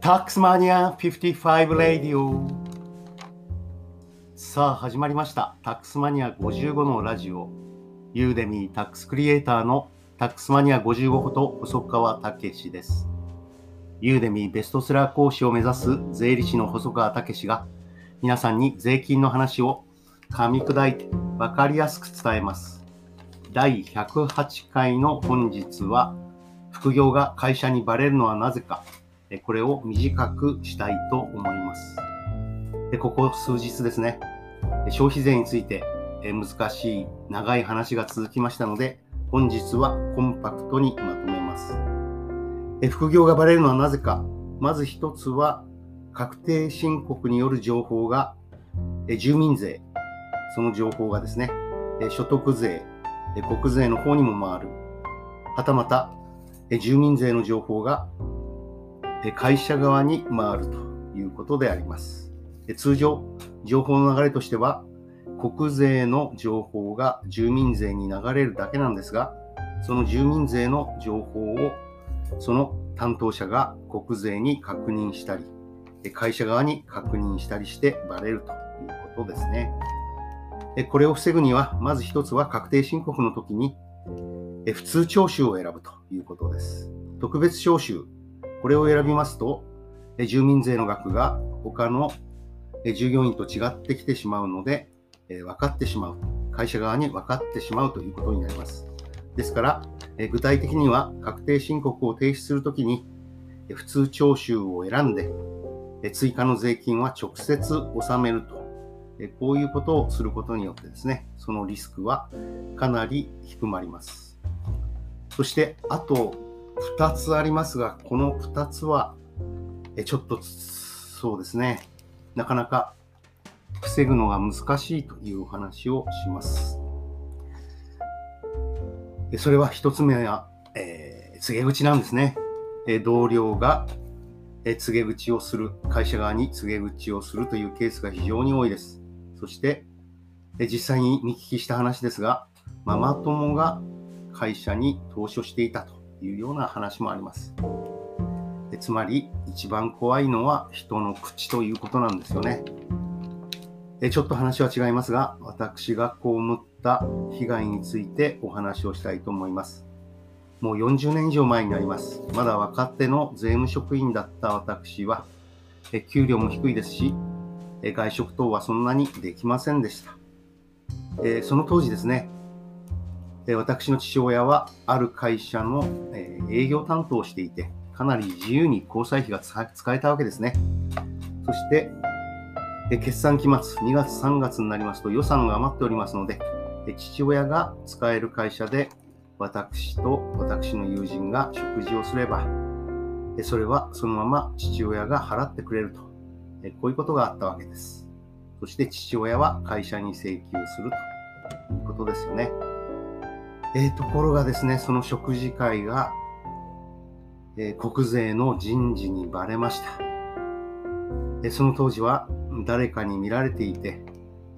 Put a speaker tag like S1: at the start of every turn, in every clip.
S1: タックスマニア55レディオさあ始まりました。タックスマニア55のラジオ。ユーデミータックスクリエイターのタックスマニア55こと細川武史です。ユーデミーベストセラー講師を目指す税理士の細川武史が皆さんに税金の話を噛み砕いて分かりやすく伝えます。第108回の本日は副業が会社にバレるのはなぜか。これを短くしたいと思います。でここ数日ですね、消費税について難しい長い話が続きましたので、本日はコンパクトにまとめます。副業がバレるのはなぜか。まず一つは、確定申告による情報が、住民税、その情報がですね、所得税、国税の方にも回る。はたまた、住民税の情報が会社側に回るということであります。通常、情報の流れとしては、国税の情報が住民税に流れるだけなんですが、その住民税の情報をその担当者が国税に確認したり、会社側に確認したりしてバレるということですね。これを防ぐには、まず一つは確定申告の時に普通徴収を選ぶということです。特別徴収これを選びますと、住民税の額が他の従業員と違ってきてしまうので、分かってしまう。会社側に分かってしまうということになります。ですから、具体的には確定申告を提出するときに、普通徴収を選んで、追加の税金は直接納めると。こういうことをすることによってですね、そのリスクはかなり低まります。そして、あと2つありますが、この2つは、えちょっとそうですね、なかなか防ぐのが難しいというお話をします。それは1つ目は、えー、告げ口なんですね。え同僚が、え告げ口をする、会社側に告げ口をするというケースが非常に多いです。そして、え実際に見聞きした話ですが、ママ友が会社に投書していたと。いうような話もあります。でつまり一番怖いのは人の口ということなんですよね。でちょっと話は違いますが、私が被った被害についてお話をしたいと思います。もう40年以上前になります。まだ若手の税務職員だった私は、え給料も低いですし、外食等はそんなにできませんでした。えその当時ですね、私の父親はある会社の営業担当をしていて、かなり自由に交際費が使えたわけですね。そして、決算期末、2月3月になりますと予算が余っておりますので、父親が使える会社で私と私の友人が食事をすれば、それはそのまま父親が払ってくれると、こういうことがあったわけです。そして父親は会社に請求するということですよね。えー、ところがですね、その食事会が、えー、国税の人事にバレました。えその当時は誰かに見られていて、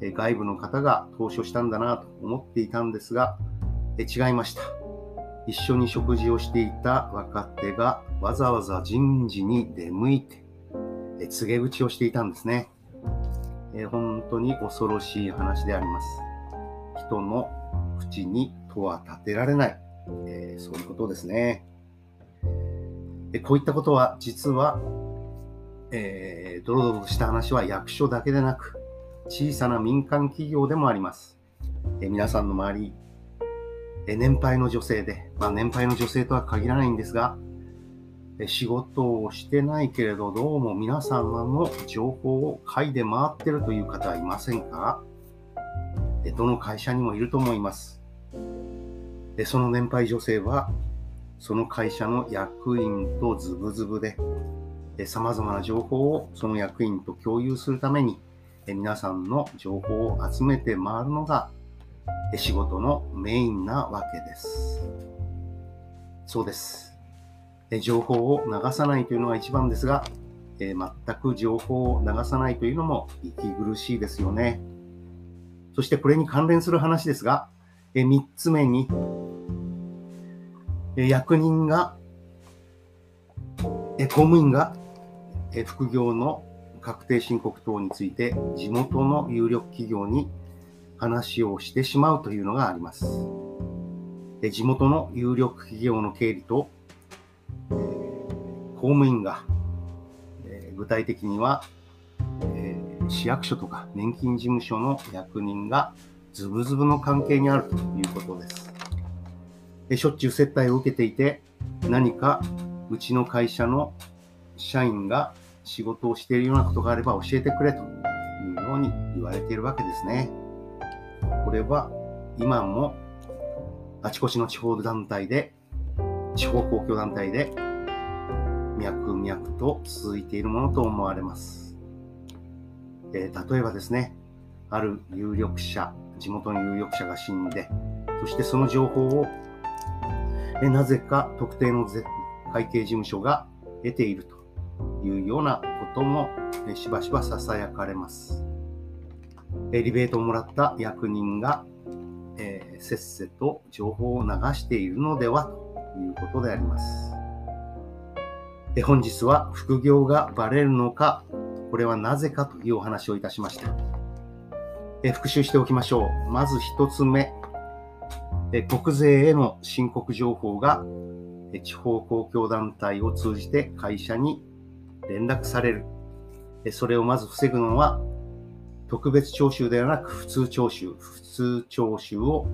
S1: え外部の方が投書したんだなと思っていたんですが、え違いました。一緒に食事をしていた若手がわざわざ人事に出向いて、え告げ口をしていたんですね。え本当に恐ろしい話であります。人の口にとは立てられない、えー、そういうことですね。でこういったことは実は、えー、ドロドロした話は役所だけでなく、小さな民間企業でもあります。えー、皆さんの周り、えー、年配の女性で、まあ、年配の女性とは限らないんですが、え仕事をしてないけれど、どうも皆様の情報を嗅いで回ってるという方はいませんか？どの会社にもいると思います。でその年配女性はその会社の役員とズブズブでさまざまな情報をその役員と共有するために皆さんの情報を集めて回るのが仕事のメインなわけです。そうです。情報を流さないというのが一番ですが、全く情報を流さないというのも息苦しいですよね。そしてこれに関連する話ですが、3つ目に、役人が、公務員が副業の確定申告等について地元の有力企業に話をしてしまうというのがあります。地元の有力企業の経理と、公務員が、具体的には、市役所とか年金事務所の役人がズブズブの関係にあるということです。えしょっちゅう接待を受けていて何かうちの会社の社員が仕事をしているようなことがあれば教えてくれというように言われているわけですね。これは今もあちこちの地方団体で、地方公共団体で脈々と続いているものと思われます。えー、例えばですね、ある有力者、地元の有力者が死んで、そしてその情報を、えなぜか特定の会計事務所が得ているというようなことも、しばしば囁かれます。リベートをもらった役人が、えー、せっせと情報を流しているのではということであります。え本日は副業がバレるのか、これはなぜかというお話をいたしました。え復習しておきましょう。まず一つ目、国税への申告情報が地方公共団体を通じて会社に連絡される。それをまず防ぐのは、特別徴収ではなく普通徴収、普通徴収を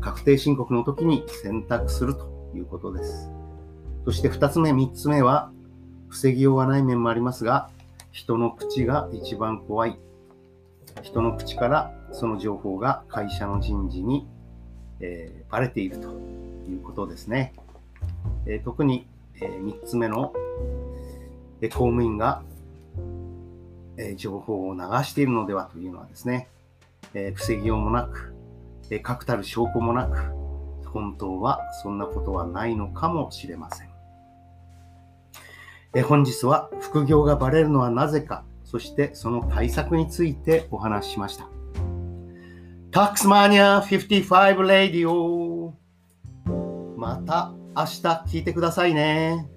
S1: 確定申告の時に選択するということです。そして二つ目、三つ目は、防ぎようがない面もありますが、人の口が一番怖い。人の口からその情報が会社の人事に、えー、バレているということですね。えー、特に、えー、3つ目の、え公務員が、え情報を流しているのではというのはですね、え防ぎようもなく、え確たる証拠もなく、本当はそんなことはないのかもしれません。え本日は副業がバレるのはなぜか、そしてその対策についてお話ししました。タックスマニア55レディオまた明日聞いてくださいね。